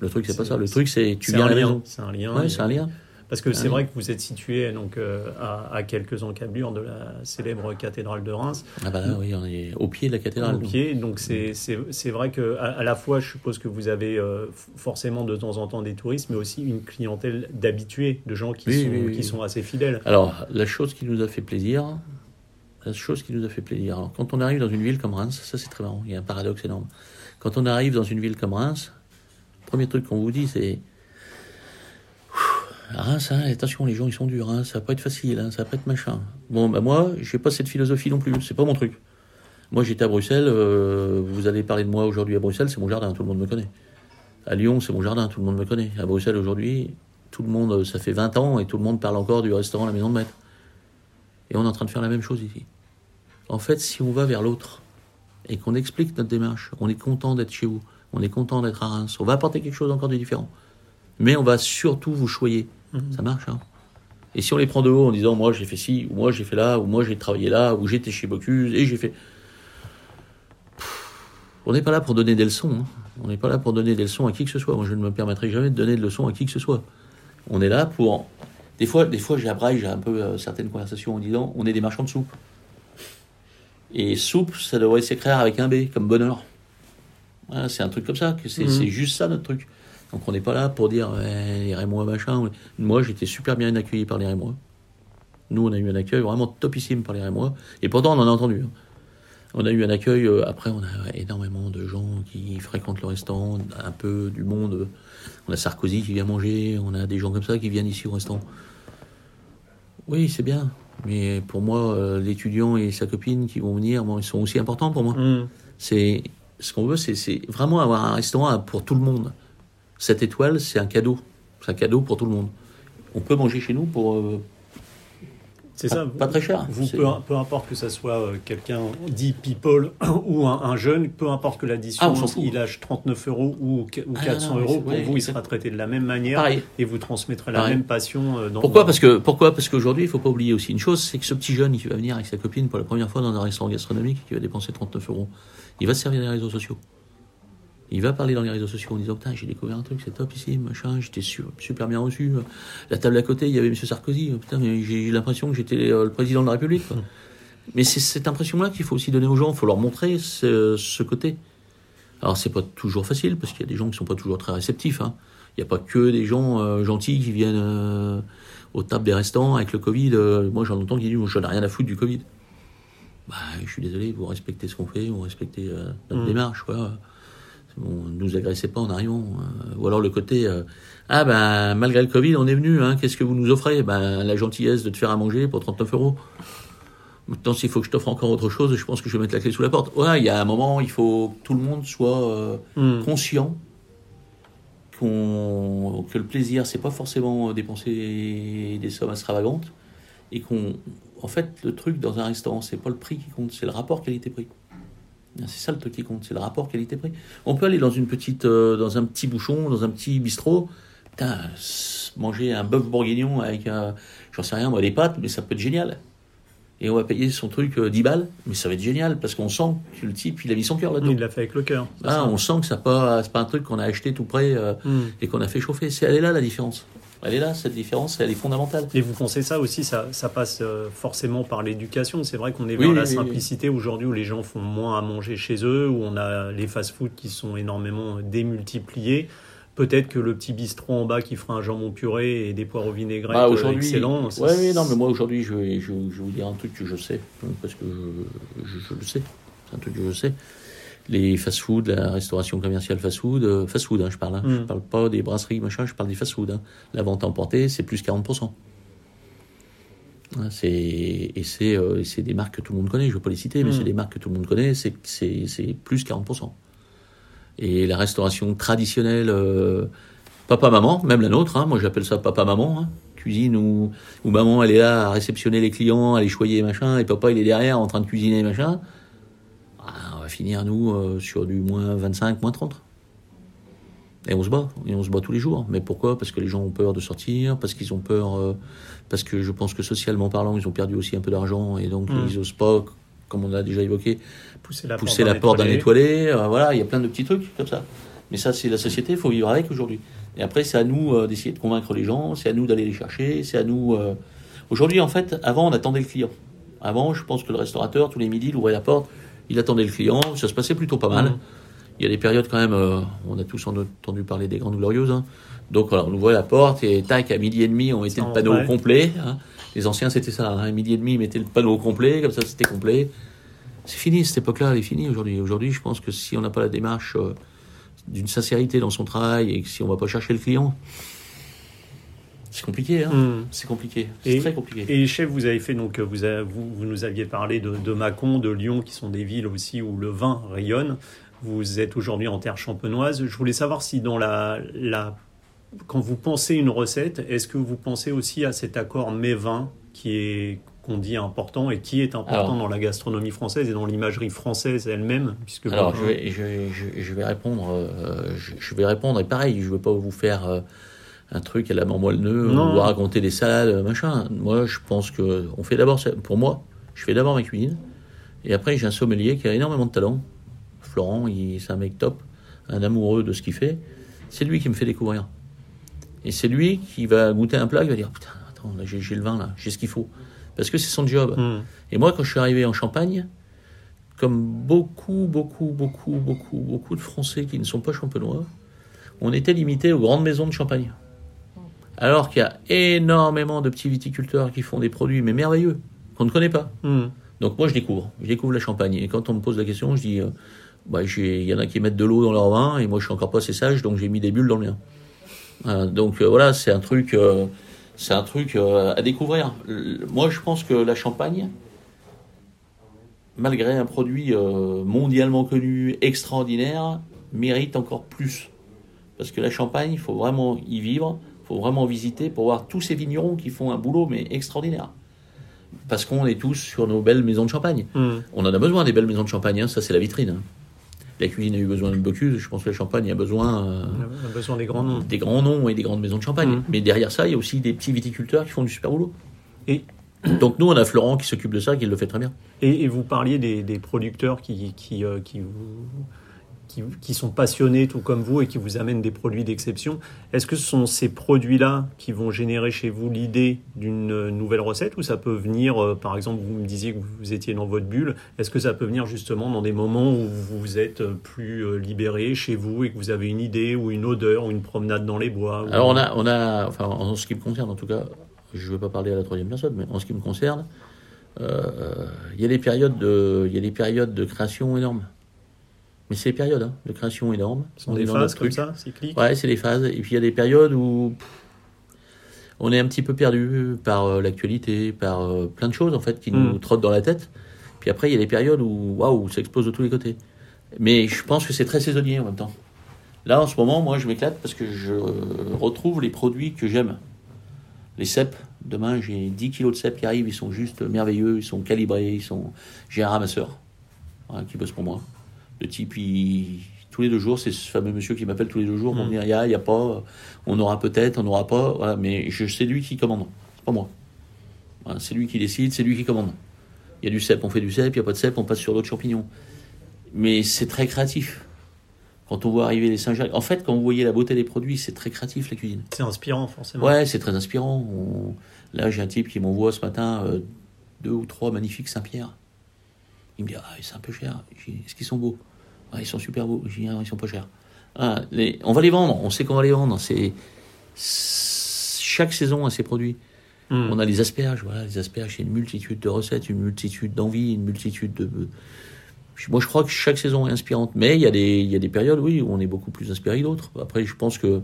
Le truc, c'est pas ça. Le truc, c'est tu viens un à la lien. maison. C'est un lien. Ouais, c'est un lien. Parce que C'est vrai que vous êtes situé donc euh, à, à quelques encablures de la célèbre cathédrale de Reims, Ah bah là, oui, on est au pied de la cathédrale. au pied. Donc c'est vrai que à, à la fois, je suppose que vous avez euh, forcément de temps en temps des touristes, mais aussi une clientèle d'habitués, de gens qui Oui, sont oui, oui, qui oui. sont assez fidèles. Alors, la chose qui nous a fait plaisir, la chose qui nous a fait plaisir, alors, quand on arrive dans une ville comme Reims, ça c'est très marrant, il y a un paradoxe énorme. Quand on arrive dans une ville comme Reims, le premier truc qu'on vous dit c'est Reims, hein, attention, les gens ils sont durs, hein, ça va pas être facile, hein, ça va pas être machin. Bon, bah moi, j'ai pas cette philosophie non plus, c'est pas mon truc. Moi j'étais à Bruxelles, euh, vous allez parler de moi aujourd'hui à Bruxelles, c'est mon jardin, tout le monde me connaît. À Lyon, c'est mon jardin, tout le monde me connaît. À Bruxelles aujourd'hui, tout le monde, ça fait 20 ans et tout le monde parle encore du restaurant La Maison de Maître. Et on est en train de faire la même chose ici. En fait, si on va vers l'autre et qu'on explique notre démarche, on est content d'être chez vous, on est content d'être à Reims, on va apporter quelque chose encore de différent. Mais on va surtout vous choyer. Mhm. Ça marche, hein Et si on les prend de haut en disant moi j'ai fait ci, ou moi j'ai fait là, ou moi j'ai travaillé là, ou j'étais chez Bocuse, et j'ai fait. Pff, On n'est pas là pour donner des leçons. hein. On n'est pas là pour donner des leçons à qui que ce soit. Moi je ne me permettrai jamais de donner de leçons à qui que ce soit. On est là pour. Des fois, des fois j'abraille j'ai un peu euh, certaines conversations en disant on est des marchands de soupe. Et soupe, ça devrait s'écrire avec un B, comme bonheur. Voilà, c'est un truc comme ça, que c'est Mhm. c'est juste ça notre truc. Donc on n'est pas là pour dire ouais, les Rémois machin. Moi j'étais super bien accueilli par les Rémois. Nous on a eu un accueil vraiment topissime par les Rémois. Et pourtant on en a entendu. hein. On a eu un accueil. euh, après, on a énormément de gens qui fréquentent le restaurant, un peu du monde. On a Sarkozy qui vient manger. On a des gens comme ça qui viennent ici au restaurant. Oui, c'est bien. Mais pour moi, euh, l'étudiant et sa copine qui vont venir, bon, ils sont aussi importants pour moi. Hmm. C'est ce qu'on veut, c'est- c'est vraiment avoir un restaurant pour tout le monde. Cette étoile, c'est un cadeau. C'est un cadeau pour tout le monde. On peut manger chez nous pour euh, C'est ça. pas très cher. Vous, peu, peu importe que ça soit euh, quelqu'un dit people ou un, un jeune, peu importe que l'addition, Ah, il lâche 39 euros ou, ou Ah, 400 non, non, mais euros, pour ouais, vous, il sera traité de la même manière Pareil. et vous transmettrez la Pareil. même passion. euh, dans, Pourquoi? dans- Parce que pourquoi? Parce qu'aujourd'hui, il faut pas oublier aussi une chose, c'est que ce petit jeune, il va venir avec sa copine pour la première fois dans un restaurant gastronomique, qui va dépenser 39 euros. Il va se servir des réseaux sociaux. Il va parler dans les réseaux sociaux en disant Putain, j'ai découvert un truc, c'est top ici, machin, j'étais su- super bien reçu. La table à côté, il y avait M. Sarkozy. Putain, j'ai eu l'impression que j'étais euh, le président de la République. quoi. Mais c'est cette impression-là qu'il faut aussi donner aux gens, il faut leur montrer ce, ce côté. Alors, c'est pas toujours facile, parce qu'il y a des gens qui sont pas toujours très réceptifs. hein. Il n'y a pas que des gens euh, gentils qui viennent euh, aux tables des restaurants avec le Covid. Euh, moi, j'en entends qui disent J'en ai rien à foutre du Covid. Bah, je suis désolé, vous respectez ce qu'on fait, vous respectez euh, notre Mm. démarche, quoi. Bon, ne nous agressez pas en arrivant. euh, ou alors le côté euh, Ah, ben, malgré le Covid, on est venu, hein, qu'est-ce que vous nous offrez? Ben, la gentillesse de te faire à manger pour 39 euros. Maintenant, s'il faut que je t'offre encore autre chose, je pense que je vais mettre la clé sous la porte. Ouais, il y a un moment, il faut que tout le monde soit euh, Hmm. conscient que le plaisir, c'est pas forcément dépenser des sommes extravagantes, et qu'on, en fait, le truc dans un restaurant, c'est pas le prix qui compte, c'est le rapport qualité-prix. C'est ça le truc qui compte, c'est le rapport qualité-prix. On peut aller dans une petite, euh, dans un petit bouchon, dans un petit bistrot, putain, manger un bœuf bourguignon avec, un, j'en sais rien, moi, des pâtes, mais ça peut être génial. Et on va payer son truc euh, 10 balles, mais ça va être génial parce qu'on sent que le type, il a mis son cœur là-dedans. Il l'a fait avec le cœur. Ah, on sent que ça pas, c'est pas un truc qu'on a acheté tout près euh, Hmm. et qu'on a fait chauffer. C'est, elle est là la différence. Elle est là, cette différence, elle est fondamentale. Et vous pensez ça aussi, ça, ça passe euh, forcément par l'éducation. C'est vrai qu'on est vers oui, la oui, oui. simplicité aujourd'hui où les gens font moins à manger chez eux, où on a les fast-foods qui sont énormément démultipliés. Peut-être que le petit bistrot en bas qui fera un jambon puré et des poireaux vinaigrettes Bah, euh, aujourd'hui, ouais, oui, c'est- non, mais moi aujourd'hui, je vais, je, je vais vous dire un truc que je sais, parce que je, je, je le sais. C'est un truc que je sais. Les fast-food, la restauration commerciale fast-food, euh, fast-food, hein, je parle. Hein, Mm. Je parle pas des brasseries, machin, je parle des fast-food. Hein. La vente à emporter, c'est plus 40%. Hein, c'est, et c'est, euh, et c'est des marques que tout le monde connaît, je ne veux pas les citer, mais Mm. c'est des marques que tout le monde connaît, c'est, c'est, plus 40%. Et la restauration traditionnelle, euh, papa-maman, même la nôtre, moi j'appelle ça papa-maman, cuisine où, où maman elle est là à réceptionner les clients, à les choyer, machin, et papa il est derrière en train de cuisiner, machin. Va finir nous euh, sur du moins 25, moins 30. Et on se bat, et on se bat tous les jours. Mais pourquoi? Parce que les gens ont peur de sortir, parce qu'ils ont peur, euh, parce que je pense que socialement parlant, ils ont perdu aussi un peu d'argent, et donc Mm. ils osent pas, comme on a déjà évoqué, pousser la pousser porte d'un étoilé. euh, voilà, il y a plein de petits trucs comme ça. Mais ça, c'est la société, il faut vivre avec aujourd'hui. Et après, c'est à nous euh, d'essayer de convaincre les gens, c'est à nous d'aller les chercher, c'est à nous. Aujourd'hui, en fait, avant, on attendait le client. Avant, je pense que le restaurateur, tous les midis, il ouvrait la porte, il attendait le client, ça se passait plutôt pas mal. Mhm. Il y a des périodes quand même, euh, on a tous entendu parler des Grandes Glorieuses. hein. Donc voilà, on ouvrait la porte et tac, à midi et demi, on mettait le panneau rentrait. complet. hein. Les anciens, c'était ça. hein. À midi et demi, ils mettaient le panneau au complet, comme ça, c'était complet. C'est fini, cette époque-là, elle est finie aujourd'hui. Aujourd'hui, je pense que si on n'a pas la démarche euh, d'une sincérité dans son travail et que si on va pas chercher le client, c'est compliqué. Hein. Hmm. C'est compliqué. C'est Et- très compliqué. Et chef, vous avez fait donc vous, avez- vous, vous nous aviez parlé de, de Mâcon, de Lyon, qui sont des villes aussi où le vin rayonne. Vous êtes aujourd'hui en terre champenoise. Je voulais savoir si dans la, la quand vous pensez une recette, est-ce que vous pensez aussi à cet accord mets-vin qui est qu'on dit important et qui est important Alors. dans la gastronomie française et dans l'imagerie française elle-même, puisque Alors, bon, je vais, je, vais- je- je vais répondre. euh, je, vais répondre. Et pareil, je veux pas vous faire euh, un truc à la mormoelle-nœud, Non. ou vous raconter des salades, machin. Moi, je pense que on fait d'abord. Pour moi, je fais d'abord ma cuisine. Et après, j'ai un sommelier qui a énormément de talent. Florent, c'est un mec top, un amoureux de ce qu'il fait. C'est lui qui me fait découvrir. Et c'est lui qui va goûter un plat, qui va dire Putain, attends, là, j'ai j'ai le vin, là, j'ai ce qu'il faut. Parce que c'est son job. Hmm. Et moi, quand je suis arrivé en Champagne, comme beaucoup, beaucoup, beaucoup, beaucoup, beaucoup de Français qui ne sont pas champenois, on était limité aux grandes maisons de Champagne. Alors qu'il y a énormément de petits viticulteurs qui font des produits, mais merveilleux, qu'on ne connaît pas. Hmm. Donc moi, je découvre. Je découvre la Champagne. Et quand on me pose la question, je dis, euh, bah, il y en a qui mettent de l'eau dans leur vin, et moi, je suis encore pas assez sage, donc j'ai mis des bulles dans le mien. Voilà. donc euh, voilà, c'est un truc, euh, c'est un truc euh, à découvrir. Moi, je pense que la Champagne, malgré un produit euh, mondialement connu, extraordinaire, mérite encore plus. Parce que la Champagne, il faut vraiment y vivre, faut vraiment visiter pour voir tous ces vignerons qui font un boulot mais extraordinaire. Parce qu'on est tous sur nos belles maisons de champagne. Hmm. On en a besoin des belles maisons de champagne, hein, ça c'est la vitrine. hein. La cuisine a eu besoin de Bocuse, je pense que la Champagne a besoin euh, On a besoin des grands noms. des grands noms et des grandes maisons de champagne. Mhm. Mais derrière ça, il y a aussi des petits viticulteurs qui font du super boulot. Et- Donc nous, on a Florent qui s'occupe de ça, qui le fait très bien. Et, et vous parliez des, des producteurs qui, qui, euh, qui, vous- qui, sont passionnés tout comme vous et qui vous amènent des produits d'exception. Est-ce que ce sont ces produits-là qui vont générer chez vous l'idée d'une nouvelle recette ou ça peut venir, euh, par exemple, vous me disiez que vous étiez dans votre bulle, est-ce que ça peut venir justement dans des moments où vous êtes euh, plus euh, libéré chez vous et que vous avez une idée ou une odeur ou une promenade dans les bois Alors on a, enfin en ce qui me concerne en tout cas, je ne veux pas parler à la troisième personne, mais en ce qui me concerne, il y a des périodes de création énormes. Mais c'est des périodes hein, de création énormes. Ce sont des phases comme ça, cycliques Ouais, c'est des phases. Et puis il y a des périodes où pff, on est un petit peu perdu par euh, l'actualité, par euh, plein de choses en fait qui nous Mm. trottent dans la tête. Puis après, il y a des périodes où waouh, ça explose de tous les côtés. Mais je pense que c'est très saisonnier en même temps. Là, en ce moment, moi, je m'éclate parce que je euh, retrouve les produits que j'aime. Les cèpes. Demain, j'ai 10 kilos de cèpes qui arrivent. Ils sont juste merveilleux. Ils sont calibrés. Ils sont... J'ai un ramasseur voilà, qui bosse pour moi. Le type, il- tous les deux jours, c'est ce fameux monsieur qui m'appelle tous les deux jours pour Mm. me dire il y a, il y a pas, on aura peut-être, on n'aura pas. Voilà, mais je, c'est lui qui commande. Pas moi. Voilà, c'est lui qui décide, c'est lui qui commande. Il y a du cèpe, on fait du cèpe. Il n'y a pas de cèpe, on passe sur d'autres champignons. Mais c'est très créatif. Quand on voit arriver les Saint-Jacques. En fait, quand vous voyez la beauté des produits, c'est très créatif la cuisine. C'est inspirant forcément. Ouais, c'est très inspirant. On- Là, j'ai un type qui m'envoie ce matin euh, deux ou trois magnifiques Saint-Pierre. Il me dit Ah, c'est un peu cher. Est-ce qu'ils sont beaux? Ah, Ils sont super beaux. J'ai Ah, Ils sont pas chers. Ah, les- On va les vendre. On sait qu'on va les vendre. C'est Chaque saison a ses produits. Hmm. On a les asperges. Voilà, les asperges, c'est une multitude de recettes, une multitude d'envies, une multitude de. Moi, je crois que chaque saison est inspirante. Mais il y, a des, il y a des périodes, oui, où on est beaucoup plus inspiré que d'autres. Après, je pense que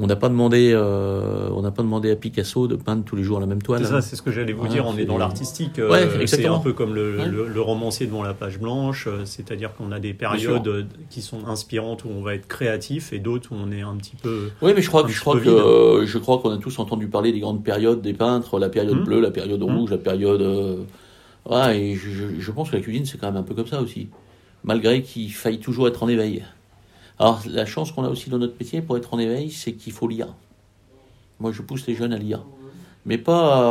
on n'a pas demandé, euh, on n'a pas demandé à Picasso de peindre tous les jours la même toile. C'est ça, c'est ce que j'allais vous dire. On est dans l'artistique. Ouais, euh, c'est un peu comme le, Ouais. le- le romancier devant la page blanche. euh, C'est-à-dire qu'on a des périodes qui sont inspirantes où on va être créatif et d'autres où on est un petit peu. Oui, mais je crois je crois peu que vide. euh, je crois qu'on a tous entendu parler des grandes périodes des peintres, la période Mhm. bleue, la période Mhm. rouge, la période. Ouais, et je, je- je pense que la cuisine c'est quand même un peu comme ça aussi, malgré qu'il faille toujours être en éveil. Alors la chance qu'on a aussi dans notre métier pour être en éveil, c'est qu'il faut lire. Moi, je pousse les jeunes à lire, mais pas.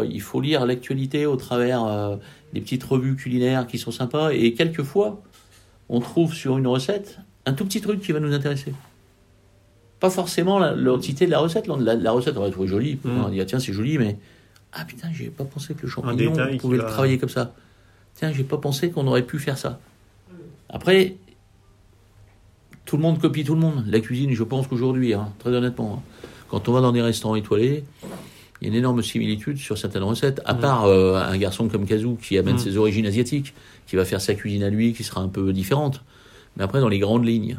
euh, il faut lire l'actualité au travers euh, des petites revues culinaires qui sont sympas, et quelquefois, on trouve sur une recette un tout petit truc qui va nous intéresser pas forcément l'entité de la recette. La, la recette, on va trouver jolie. Mm. On va dire, tiens, c'est joli, mais. Ah putain, j'ai pas pensé que le champignon, on pouvait le va- travailler comme ça. Tiens, j'ai pas pensé qu'on aurait pu faire ça. Après, tout le monde copie tout le monde. La cuisine, je pense qu'aujourd'hui, hein, très honnêtement, hein, quand on va dans des restaurants étoilés, il y a une énorme similitude sur certaines recettes, à Mm. part euh, un garçon comme Kazoo qui amène Mm. ses origines asiatiques, qui va faire sa cuisine à lui, qui sera un peu différente. Mais après, dans les grandes lignes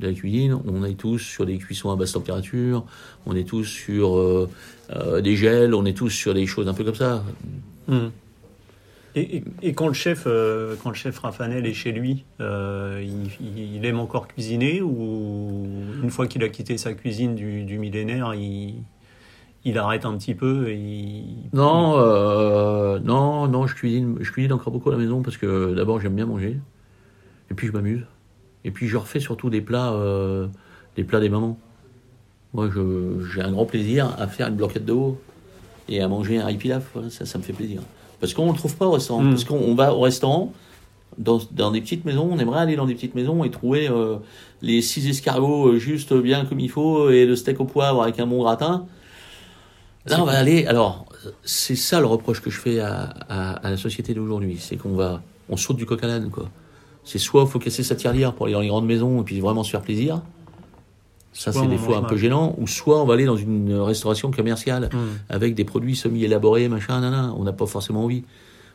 de la cuisine, on est tous sur des cuissons à basse température, on est tous sur euh, euh, des gels, on est tous sur des choses un peu comme ça. Hmm. Et, quand le chef, euh, quand le chef Rafanel est chez lui, euh, il, aime encore cuisiner ou une fois qu'il a quitté sa cuisine du, millénaire, il, arrête un petit peu et il... Non, euh, non, non, je cuisine, je cuisine encore beaucoup à la maison parce que d'abord j'aime bien manger, et puis je m'amuse, et puis je refais surtout des plats, euh, des plats des mamans. Moi, j'ai un grand plaisir à faire une blanquette de veau et à manger un riz pilaf. voilà, ça, ça me fait plaisir. Parce qu'on ne le trouve pas au restaurant. Mm. Parce qu'on on va au restaurant, dans, dans des petites maisons, on aimerait aller dans des petites maisons et trouver euh, les six escargots euh, juste bien comme il faut et le steak au poivre avec un bon gratin. Là, on va aller. Alors, c'est ça le reproche que je fais à, à- à la société d'aujourd'hui, c'est qu'on va, on saute du coq à l'âne, quoi. C'est soit il faut casser sa tirelire pour aller dans les grandes maisons et puis vraiment se faire plaisir. Ça, c'est des fois un peu gênant. Ou soit on va aller dans une restauration commerciale Hmm. avec des produits semi-élaborés, machin, nana. On n'a pas forcément envie.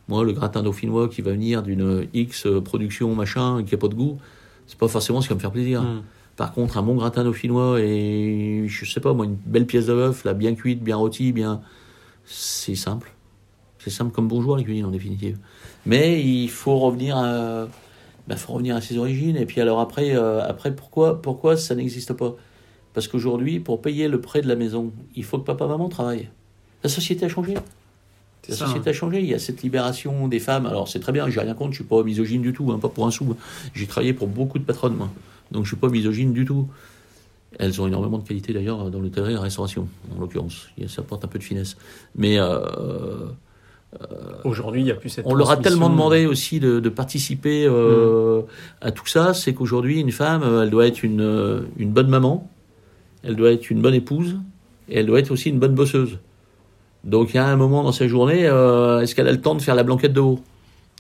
Moi, le gratin dauphinois qui va venir d'une X production, machin, qui n'a pas de goût, c'est pas forcément ce qui va me faire plaisir. Mm. Par contre, un bon gratin dauphinois et, je sais pas moi, une belle pièce de bœuf, là, bien cuite, bien rôtie, bien. C'est simple. C'est simple comme bonjour la cuisine, en définitive. Mais il faut revenir à, bah, faut revenir à ses origines. Et puis alors après, euh, après pourquoi, pourquoi ça n'existe pas? Parce qu'aujourd'hui, pour payer le prêt de la maison, il faut que papa-maman travaille. La société a changé. La ça, société a changé. Il y a cette libération des femmes. Alors c'est très bien, j'ai rien contre, je suis pas misogyne du tout, hein, pas pour un sou. J'ai travaillé pour beaucoup de patronnes, moi. Donc je suis pas misogyne du tout. Elles ont énormément de qualité d'ailleurs dans l'hôtellerie et la restauration, en l'occurrence. Ça apporte un peu de finesse. Mais euh, Aujourd'hui, il n'y a plus cette on leur a tellement demandé aussi de, de participer euh, à tout ça, c'est qu'aujourd'hui, une femme, euh, elle doit être une, euh, une bonne maman, elle doit être une bonne épouse, et elle doit être aussi une bonne bosseuse. Donc, il y a un moment dans sa journée, euh, est-ce qu'elle a le temps de faire la blanquette de haut?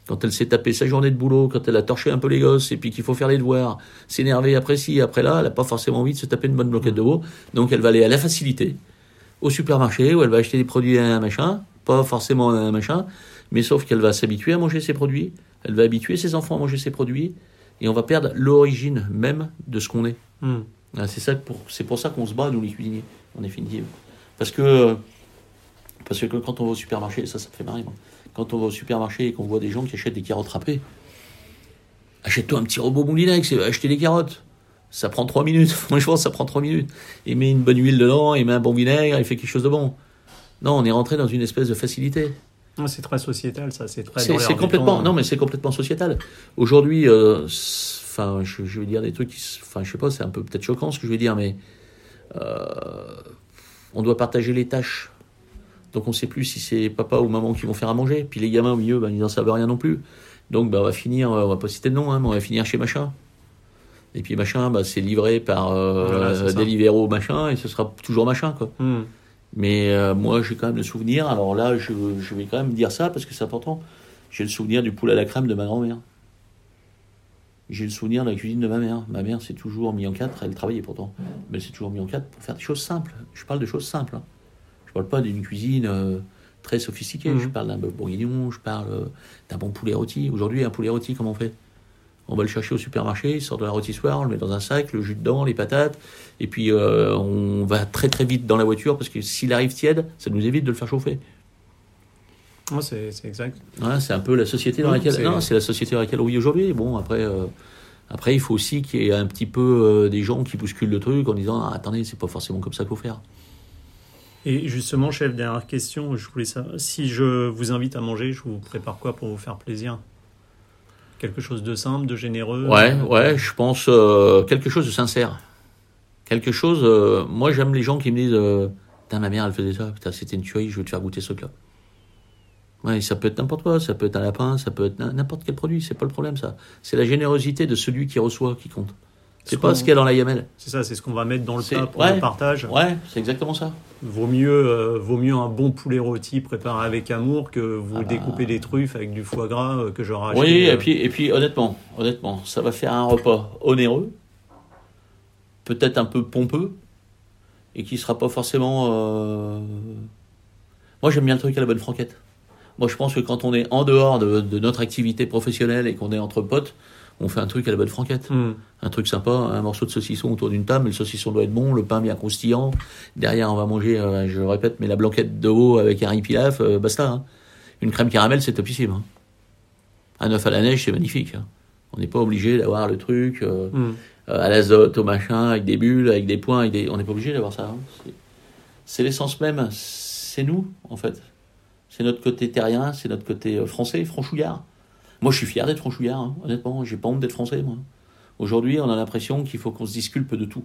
Quand elle s'est tapée sa journée de boulot, quand elle a torché un peu les gosses, et puis qu'il faut faire les devoirs, s'énerver après ci, après là, elle n'a pas forcément envie de se taper une bonne blanquette de haut. Donc, elle va aller à la facilité, au supermarché, où elle va acheter des produits à un machin, pas forcément un machin, mais sauf qu'elle va s'habituer à manger ses produits, elle va habituer ses enfants à manger ses produits, et on va perdre l'origine même de ce qu'on est. Mm. Ah, C'est ça pour, c'est pour ça qu'on se bat, nous les cuisiniers, en définitive. Parce que, parce que quand on va au supermarché, ça, ça me fait marrer, moi. Quand on va au supermarché et qu'on voit des gens qui achètent des carottes râpées, achète-toi un petit robot moulinex et va acheter des carottes. Ça prend trois minutes, franchement, ça prend trois minutes. Il met une bonne huile dedans, il met un bon vinaigre, il fait quelque chose de bon. Non, on est rentré dans une espèce de facilité. Ouais, C'est très sociétal, ça. C'est très. C'est complètement, temps. non mais c'est complètement sociétal. Aujourd'hui, euh, enfin, je, je vais dire des trucs, enfin, je sais pas, c'est un peu peut-être choquant ce que je vais dire, mais euh, on doit partager les tâches. Donc on sait plus si c'est papa ou maman qui vont faire à manger. Puis les gamins au milieu, ben, ils n'en savent rien non plus. Donc ben, on va finir, euh, on va pas citer de nom, hein, mais on va finir chez machin. Et puis machin, ben, c'est livré par euh, Voilà. Deliveroo machin, et ce sera toujours machin quoi. Mm. Mais euh, moi, j'ai quand même le souvenir. Alors là, je, je vais quand même dire ça parce que c'est important. J'ai le souvenir du poulet à la crème de ma grand-mère. J'ai le souvenir de la cuisine de ma mère. Ma mère s'est toujours mis en quatre. Elle travaillait pourtant. Mais elle s'est toujours mis en quatre pour faire des choses simples. Je parle de choses simples. hein. Je parle pas d'une cuisine euh, très sophistiquée. Je parle d'un bœuf bourguignon. Je parle euh, d'un bon poulet rôti. Aujourd'hui, un poulet rôti, comment on fait? On va le chercher au supermarché. Il sort de la rôtissoire. On le met dans un sac, le jus dedans, les patates. Et puis, euh, on va très très vite dans la voiture parce que s'il arrive tiède, ça nous évite de le faire chauffer. Ouais, c'est exact. C'est un peu la société dans laquelle. Non, c'est la société dans laquelle on vit aujourd'hui. Bon, après, euh, après, il faut aussi qu'il y ait un petit peu euh, des gens qui bousculent le truc en disant ah, attendez, c'est pas forcément comme ça qu'il faut faire. Et justement, chef, dernière question, je voulais savoir, si je vous invite à manger, je vous prépare quoi pour vous faire plaisir? Quelque chose de simple, de généreux Ouais, ouais, je pense euh, quelque chose de sincère. Quelque chose. euh, moi, j'aime les gens qui me disent euh, Putain, ma mère, elle faisait ça. Putain, c'était une tuerie, je veux te faire goûter ce truc-là. Ouais, ça peut être n'importe quoi. Ça peut être un lapin, ça peut être n'importe quel produit. C'est pas le problème, ça. C'est la générosité de celui qui reçoit qui compte. C'est Ce pas ce qu'il y a dans la gamelle. C'est ça, c'est ce qu'on va mettre dans le plat pour ouais. le partage. Ouais, c'est exactement ça. Vaut mieux, euh, vaut mieux un bon poulet rôti préparé avec amour que vous Ah bah. découpez des truffes avec du foie gras euh, que j'aurais acheté. Oui, euh, et puis, et puis honnêtement, honnêtement, ça va faire un repas onéreux, peut-être un peu pompeux, et qui sera pas forcément. euh, Moi, j'aime bien le truc à la bonne franquette. Moi, je pense que quand on est en dehors de, de notre activité professionnelle et qu'on est entre potes, on fait un truc à la bonne franquette. hum, Un truc sympa, un morceau de saucisson autour d'une table, le saucisson doit être bon, le pain bien croustillant. Derrière, on va manger, euh, je le répète, mais la blanquette de veau avec un riz pilaf, euh, basta. hein. Une crème caramel, c'est topissime. hein. Un œuf à la neige, c'est magnifique. hein. On n'est pas obligé d'avoir le truc euh, euh, à l'azote, au machin, avec des bulles, avec des points, avec des... on n'est pas obligé d'avoir ça. C'est- l'essence même, c'est nous, en fait. C'est notre côté terrien, c'est notre côté français, franchouillard. Moi, je suis fier d'être franchouillard, hein, honnêtement. J'ai pas honte d'être français, moi. Aujourd'hui, on a l'impression qu'il faut qu'on se disculpe de tout.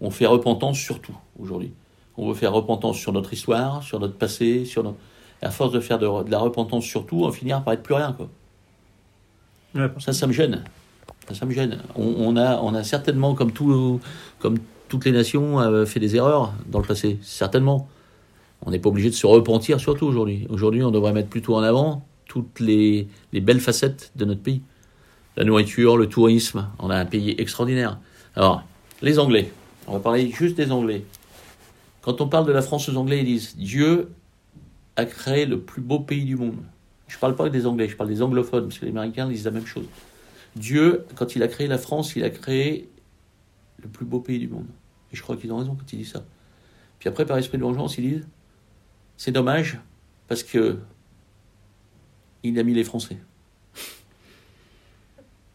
On fait repentance sur tout, aujourd'hui. On veut faire repentance sur notre histoire, sur notre passé, sur notre... Et à force de faire de, de la repentance sur tout, on va finir par être plus rien, quoi. Ouais, Ça, ça me gêne. Ça, ça me gêne. On, on a, on a certainement, comme, tout, comme toutes les nations, euh, fait des erreurs dans le passé. Certainement. On n'est pas obligé de se repentir, surtout aujourd'hui. Aujourd'hui, on devrait mettre plutôt en avant toutes les, les belles facettes de notre pays. La nourriture, le tourisme. On a un pays extraordinaire. Alors, les Anglais. On va parler juste des Anglais. Quand on parle de la France aux Anglais, ils disent Dieu a créé le plus beau pays du monde. Je parle pas des Anglais, je parle des anglophones, parce que les Américains disent la même chose. Dieu, quand il a créé la France, il a créé le plus beau pays du monde. Et je crois qu'ils ont raison quand ils disent ça. Puis après, par esprit de vengeance, ils disent c'est dommage parce que il a mis les Français.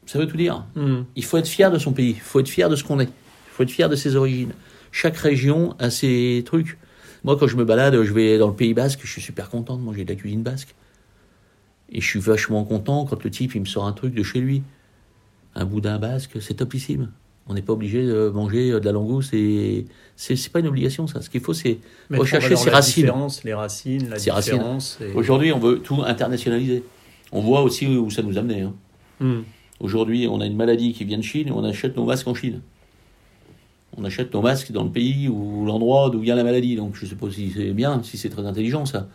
Ça veut tout dire. Hmm. Il faut être fier de son pays, il faut être fier de ce qu'on est, il faut être fier de ses origines. Chaque région a ses trucs. Moi, quand je me balade, je vais dans le Pays Basque, je suis super content de manger de la cuisine basque. Et je suis vachement content quand le type il me sort un truc de chez lui. Un boudin basque, c'est topissime. On n'est pas obligé de manger de la langouste et c'est c'est pas une obligation ça. Ce qu'il faut c'est rechercher ses racines. les racines, la Ses racines. différence. et- Aujourd'hui, on veut tout internationaliser. On voit aussi où ça nous a amené. hein. Hmm. Aujourd'hui, on a une maladie qui vient de Chine et on achète nos masques en Chine. On achète nos masques dans le pays ou l'endroit d'où vient la maladie. Donc je ne sais pas si c'est bien, si c'est très intelligent ça.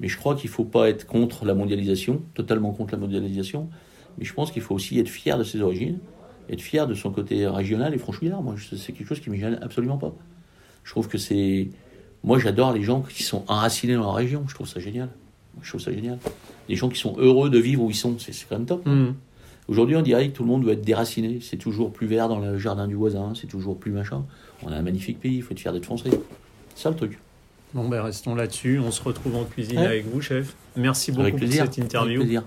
Mais je crois qu'il ne faut pas être contre la mondialisation, totalement contre la mondialisation. Mais je pense qu'il faut aussi être fier de ses origines, être fier de son côté régional et franchouillard. Moi, c'est quelque chose qui ne me gêne absolument pas. Je trouve que c'est. Moi, j'adore les gens qui sont enracinés dans leur région. Je trouve ça génial. Je trouve ça génial. Les gens qui sont heureux de vivre où ils sont, c'est quand même top. Hmm. Aujourd'hui, on dirait que tout le monde veut être déraciné. C'est toujours plus vert dans le jardin du voisin, c'est toujours plus machin. On a un magnifique pays, il faut être fier d'être français. C'est ça le truc. Bon, ben restons là-dessus. On se retrouve en cuisine Ouais. avec vous, chef. Merci beaucoup pour cette interview. Avec plaisir.